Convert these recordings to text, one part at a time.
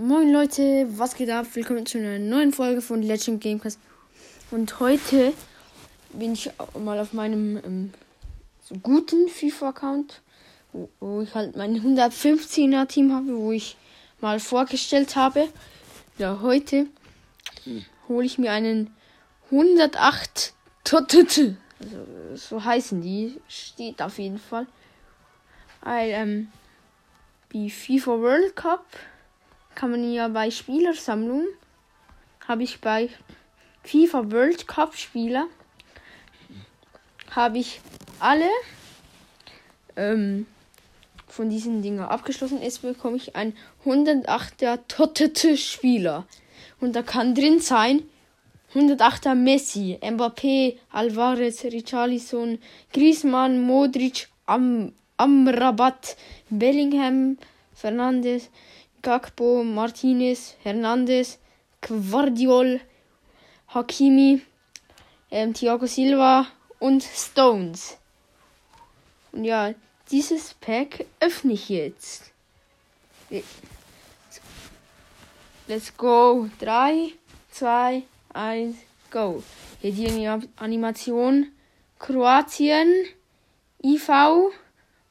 Moin Leute, was geht ab? Willkommen zu einer neuen Folge von Legend Gamecast. Und heute bin ich mal auf meinem ähm, so guten FIFA-Account, wo, wo, ich halt mein 115er Team habe, wo ich mal vorgestellt habe. Ja, heute hole ich mir einen 108 Totete. Also so heißen die, steht auf jeden Fall. Weil, ähm, FIFA World Cup kann man ja bei Spielersammlung habe ich bei FIFA World Cup Spieler habe ich alle ähm, von diesen Dingen abgeschlossen. Jetzt bekomme ich ein 108er Tottete Spieler und da kann drin sein 108er Messi, Mbappé, Alvarez, Richarlison, Griezmann, Modric, Am Amrabat, Bellingham, Fernandes, Gakpo, Martinez, Hernandez, Guardiol, Hakimi, ähm, Thiago Silva und Stones. Und ja, dieses Pack öffne ich jetzt. Let's go. 3, 2, 1, go. Hier die Animation Kroatien, IV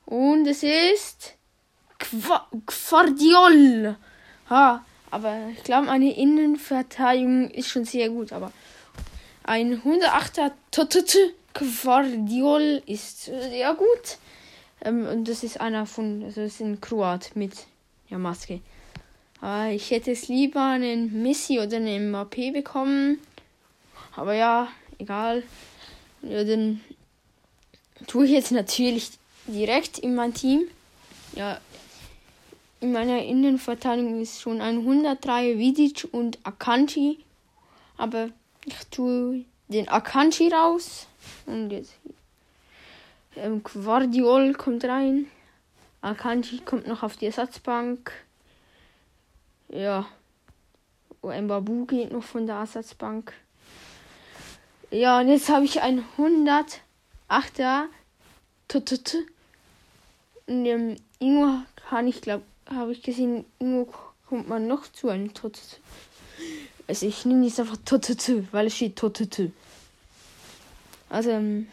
und es ist Guardiol. Ha, aber ich glaube, meine Innenverteidigung ist schon sehr gut. Aber ein 108er Totete Guardiol ist sehr gut. Ähm, und das ist einer von, also das ist ein Kroat mit ja, Maske. Aber ich hätte es lieber einen Messi oder einen Mbappé bekommen. Aber ja, egal. Ja, dann tue ich jetzt natürlich direkt in mein Team. Ja, in meiner Innenverteidigung ist schon ein 103 Vidic und Akanji. Aber ich tue den Akanji raus. Und jetzt ähm, Guardiol kommt rein. Akanji kommt noch auf die Ersatzbank. Ja. Mbabu geht noch von der Ersatzbank. Ja, und jetzt habe ich ein 108er Tutut. Und ähm, Ingo kann ich glaube habe ich gesehen, Ingo kommt man noch zu einem Tutut. Also ich nehme jetzt einfach Tutut, weil es steht Tutut. Also ähm,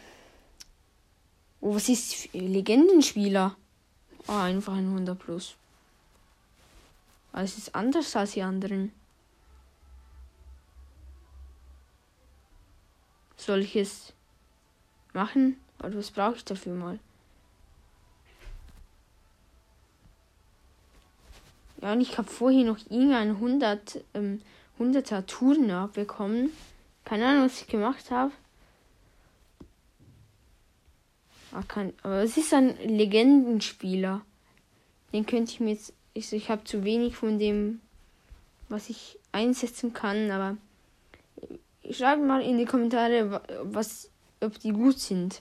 oh, was ist Legendenspieler? Ah, einfach ein 100 plus. Es ist anders als die anderen. Soll ich es machen? Oder was brauche ich dafür mal? Ja, und ich habe vorhin noch irgendeinen 100, ähm, 100er Turner bekommen. Keine Ahnung, was ich gemacht habe. Aber es ist ein Legendenspieler. Den könnte ich mir jetzt. Ich, ich habe zu wenig von dem, was ich einsetzen kann, aber schreibt mal in die Kommentare, was, ob die gut sind.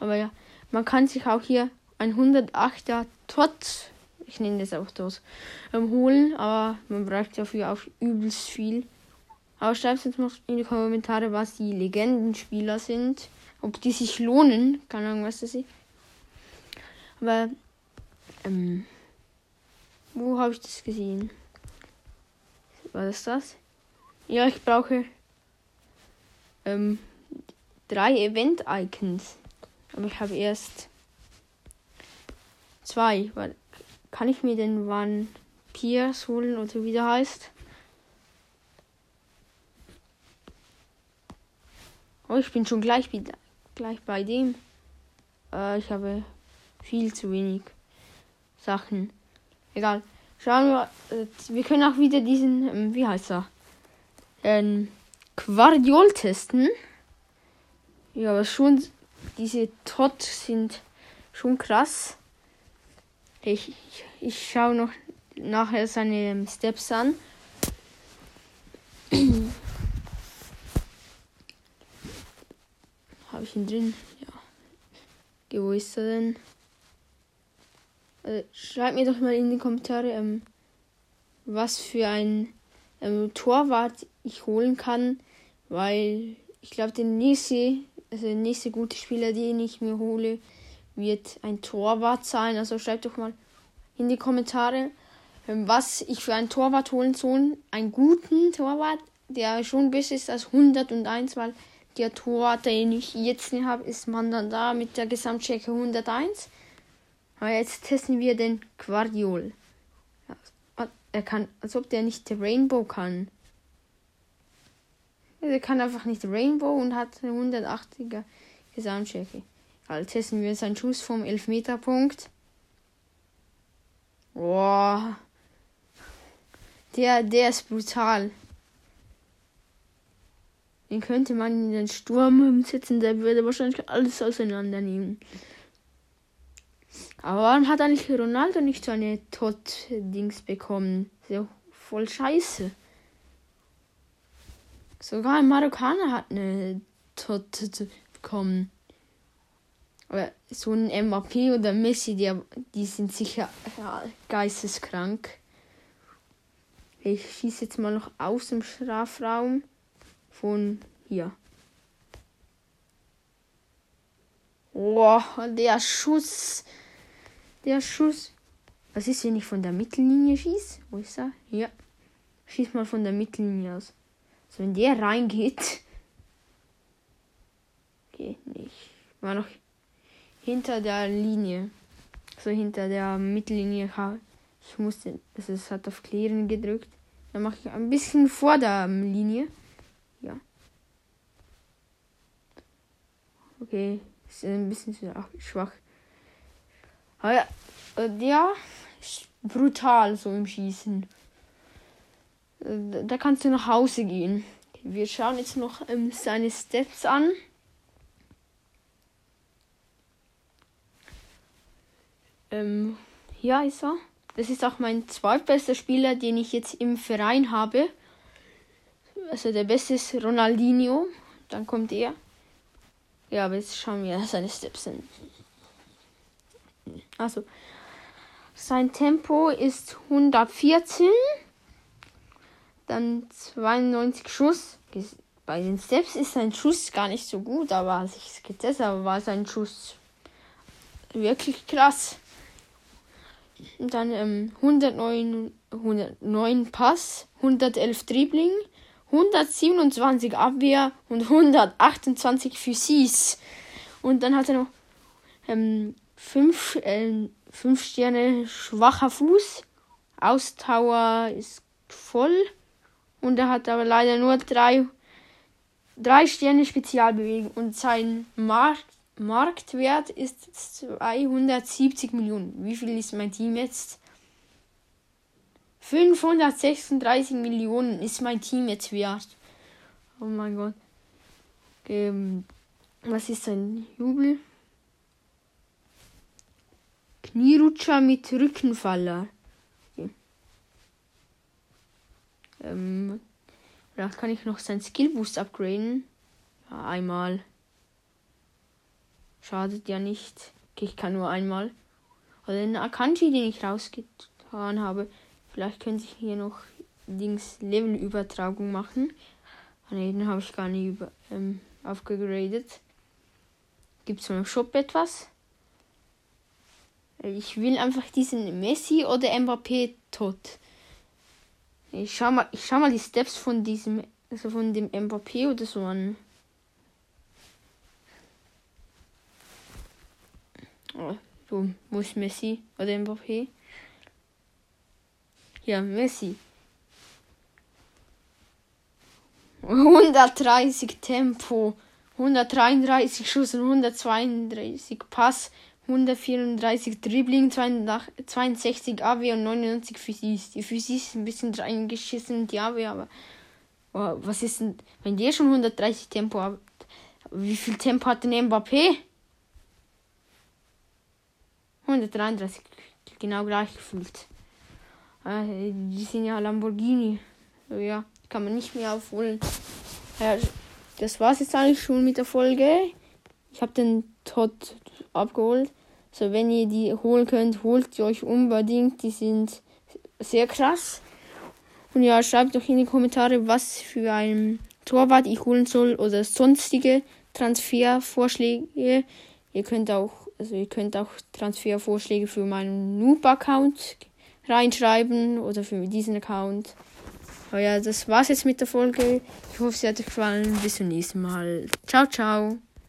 Aber ja, man kann sich auch hier ein 108er Tot ich nenne das auch das, ähm, holen, aber man braucht dafür auch übelst viel. Aber schreibt uns noch in die Kommentare, was die Legendenspieler sind. Ob die sich lohnen. Keine Ahnung, was das ist. Aber, ähm, wo habe ich das gesehen? War das das? Ja, ich brauche ähm, drei Event-Icons. Aber ich habe erst zwei, weil kann ich mir den One Piers holen oder wie der heißt? Oh, ich bin schon gleich, gleich bei dem. Äh, ich habe viel zu wenig Sachen. Egal. Schauen wir. Äh, wir können auch wieder diesen, ähm, wie heißt er? Ähm, Quardiol testen. Ja, aber schon diese Tot sind schon krass. Ich, ich, ich schaue noch nachher seine Steps an. Habe ich ihn drin? Ja. Wo ist er denn? Also, schreibt mir doch mal in die Kommentare, ähm, was für ein ähm, Torwart ich holen kann, weil ich glaube, der nächste, also der nächste gute Spieler, den ich mir hole, wird ein Torwart sein. Also schreibt doch mal in die Kommentare, ähm, was ich für einen Torwart holen soll. Einen guten Torwart, der schon besser ist als 101, weil der Torwart, den ich jetzt nicht habe, ist man dann da mit der Gesamtstärke 101. Aber jetzt testen wir den Guardiol. Er kann, als ob der nicht Rainbow kann. Er kann einfach nicht Rainbow und hat eine 180er Gesamtstärke. Also testen wir seinen Schuss vom Elfmeterpunkt. Boah. Der, der ist brutal. Den könnte man in den Sturm setzen, der würde wahrscheinlich alles auseinandernehmen. Aber warum hat eigentlich Ronaldo nicht so eine Tot-Dings bekommen? So voll scheiße. Sogar ein Marokkaner hat eine Tot bekommen. Aber so ein MVP oder Messi, die, die sind sicher ja, geisteskrank. Ich schieße jetzt mal noch aus dem Strafraum von hier. Oh, der Schuss. Der Schuss. Was ist, wenn ich von der Mittellinie schieße? Wo ist er? Hier. Schieß mal von der Mittellinie aus. So, wenn der reingeht. Geht nicht. War noch hinter der Linie. So hinter der Mittellinie. Ich musste, also es hat auf Klären gedrückt. Dann mache ich ein bisschen vor der Linie. Ja. Okay, ist ein bisschen schwach. Aber ja, ja, ist brutal so im Schießen. Da kannst du nach Hause gehen. Wir schauen jetzt noch ähm, seine Steps an. Ähm, ja, ist er. Das ist auch mein zweitbester Spieler, den ich jetzt im Verein habe. Also der beste ist Ronaldinho. Dann kommt er. Ja, aber jetzt schauen wir seine Steps an. Also, sein Tempo ist 114. Dann 92 Schuss. Bei den Steps ist sein Schuss gar nicht so gut, aber als ich es getestet habe, war sein Schuss wirklich krass. Und dann ähm, 109, 109 Pass, 111 Dribbling, 127 Abwehr und 128 Physis. Und dann hat er noch ähm, 5 äh, fünf Sterne schwacher Fuß. Ausdauer ist voll. Und er hat aber leider nur 3 drei Sterne Spezialbewegung. Und sein Markt Marktwert ist 270 Millionen. Wie viel ist mein Team jetzt? 536 Millionen ist mein Team jetzt wert. Oh mein Gott. Ähm, was ist ein Jubel? Knierutscher mit Rückenfaller. Okay. Ähm, vielleicht kann ich noch sein Skillboost upgraden. Ja, einmal. Schadet ja nicht. Ich kann nur einmal. Oder den Akanji, den ich rausgetan habe. Vielleicht könnte ich hier noch Dings Levelübertragung machen. Ne, den habe ich gar nicht über, ähm, aufgegradet. Gibt es im Shop etwas? Ich will einfach diesen Messi oder Mbappé tot. Ich schau mal, ich schau mal die Steps von diesem, also von dem Mbappé oder so an. So, wo ist Messi oder Mbappé? Ja, Messi. 130 Tempo, 133 Schuss und 132 Pass, 134 Dribbling, 62 AW und 99 Physis. Die Physis ist ein bisschen reingeschissen, die AW, aber oh, was ist denn, wenn der schon 130 Tempo hat, wie viel Tempo hat denn Mbappé? 133, genau gleich gefühlt. Äh, die sind ja Lamborghini. Ja, kann man nicht mehr aufholen. Ja, das war's jetzt eigentlich schon mit der Folge. Ich habe den Todd abgeholt. So, wenn ihr die holen könnt, holt sie euch unbedingt. Die sind sehr krass. Und ja, schreibt doch in die Kommentare, was für ein Torwart ich holen soll oder sonstige Transfervorschläge. Ihr könnt auch also ihr könnt auch Transfervorschläge für meinen Noob-Account reinschreiben oder für diesen Account. Aber ja, das war's jetzt mit der Folge. Ich hoffe, sie hat euch gefallen. Bis zum nächsten Mal. Ciao, ciao.